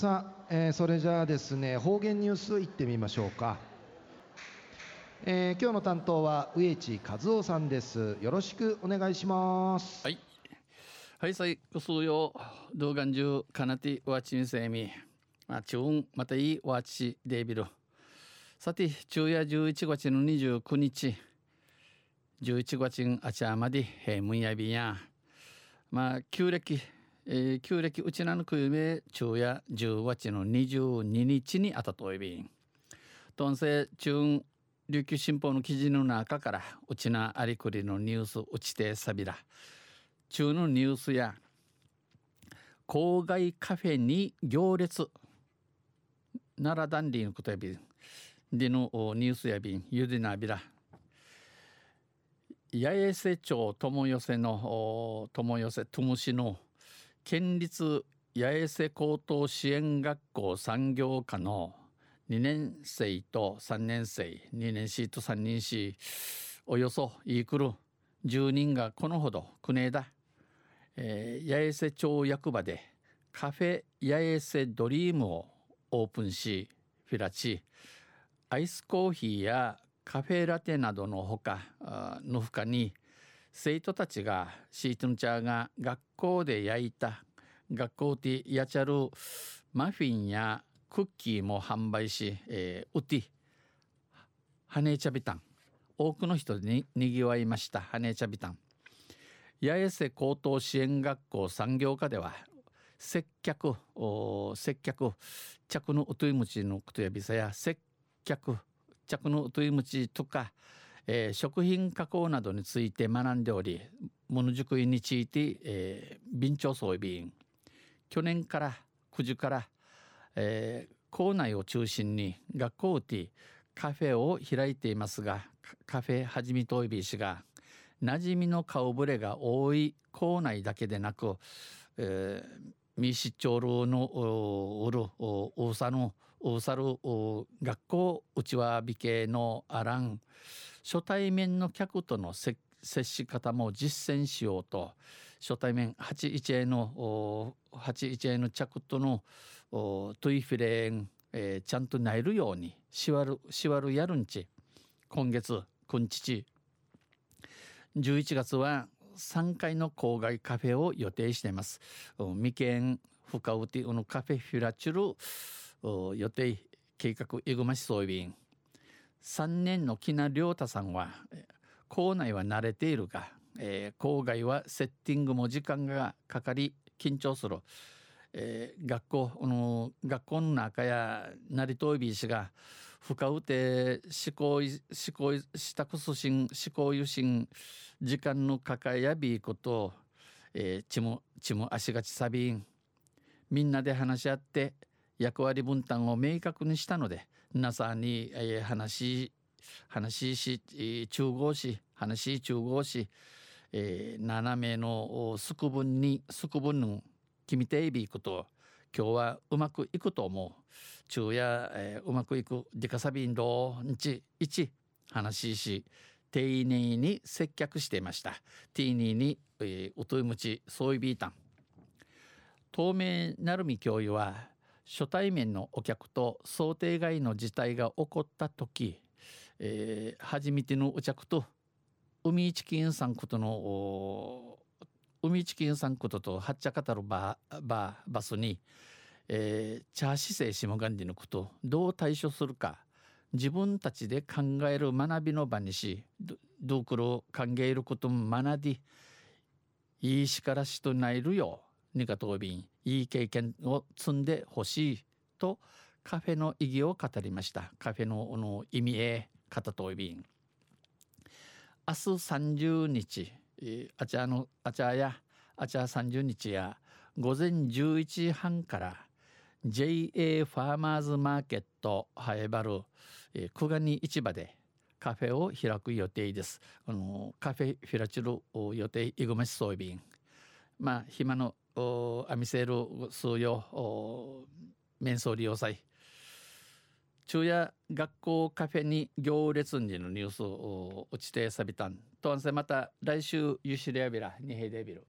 さあ、えー、それじゃあですね方言ニュースいってみましょうか、えー、今日の担当は植地和夫さんです。よろしくお願いします。はい。はいさいご数用動画中かなてわちみせみ。まあ中運またいいわちデビルさて昼夜11月の29日。11月あちゃまで平むやびや。まあ旧暦えー、旧暦うちなのくゆめ昼夜10月の22日にあたといびん。とんせ中琉球新報の記事の中からうちなありくりのニュースうちてさびら。中のニュースや郊外カフェに行列奈良ダンリーのことやびん。でのニュースやびんゆでなびら。八重瀬町友寄せの友寄せ友しの県立八重瀬高等支援学校産業科の2年生と3年生2年生と3年生およそイークル10人がこのほど国枝、えー、八重瀬町役場でカフェ八重瀬ドリームをオープンしフィラチアイスコーヒーやカフェラテなどのほかのほかに生徒たちがシートンチャーが学校で焼いた学校でやちゃるマフィンやクッキーも販売し、えー、ウティハネチャビタン多くの人ににぎわいましたハネチャビタン八重瀬高等支援学校産業科では接客接客着のうといむちのことやびさや接客着のうといむちとかえー、食品加工などについて学んでおりものづくりについて、えー、備長装備員。去年から9時から、えー、校内を中心に学校でカフェを開いていますがカフェはじみといびしが馴染みの顔ぶれが多い校内だけでなく、えー、ミシチョルのうるうさのうさる学校うちわびけのあらん初対面の客との接し方も実践しようと初対面81への81への着とのトイフィレン、えー、ちゃんとなえるようにしわるしわるやるんち。今月くんちち11月は3階の郊外カフェを予定しています。未見深うてのカフェフィラチュル予定計画イグマシソイビン3年の木名亮太さんは校内は慣れているが、えー、校外はセッティングも時間がかかり緊張する、えー、学校の学校の中や成東ビー氏が深うて思考思考したくすしん思考ゆしん時間のかかやびこと、えー、ちもちも足がちさびん。みんなで話し合って役割分担を明確にしたので皆さんに、えー、話話し中合し話中合し、えー、7名のすく分にすく分の決めていびこと今日はうまくいくと思う。昼夜、えー、うまくいくデカサビンドんち1話し丁寧に接客していました。丁寧に、えー、おといむちそういびいたん透明なるみ教諭は初対面のお客と想定外の事態が起こった時、えー、初めてのお客と海一金さんことの海一金さんこととはっちゃかたるバババスに、えー、チャーシセイシモガンディのことどう対処するか自分たちで考える学びの場にしどうくろ考えることも学びいいしからしとないるよ。にかとびんいい経験を積んでほしいとカフェの意義を語りましたカフェのの意味へ方とびん明日30日あちゃのあちゃやあちゃ30日や午前11時半から JA ファーマーズマーケットハエバル久我に市場でカフェを開く予定です。あのカフェフィラチル予定イグマシソイビン。まあ暇のアミセール数用面相利用祭。昼夜学校カフェに行列にのニュースを落ちてさびたん。とあんせまた来週ユシレアビラにへでびる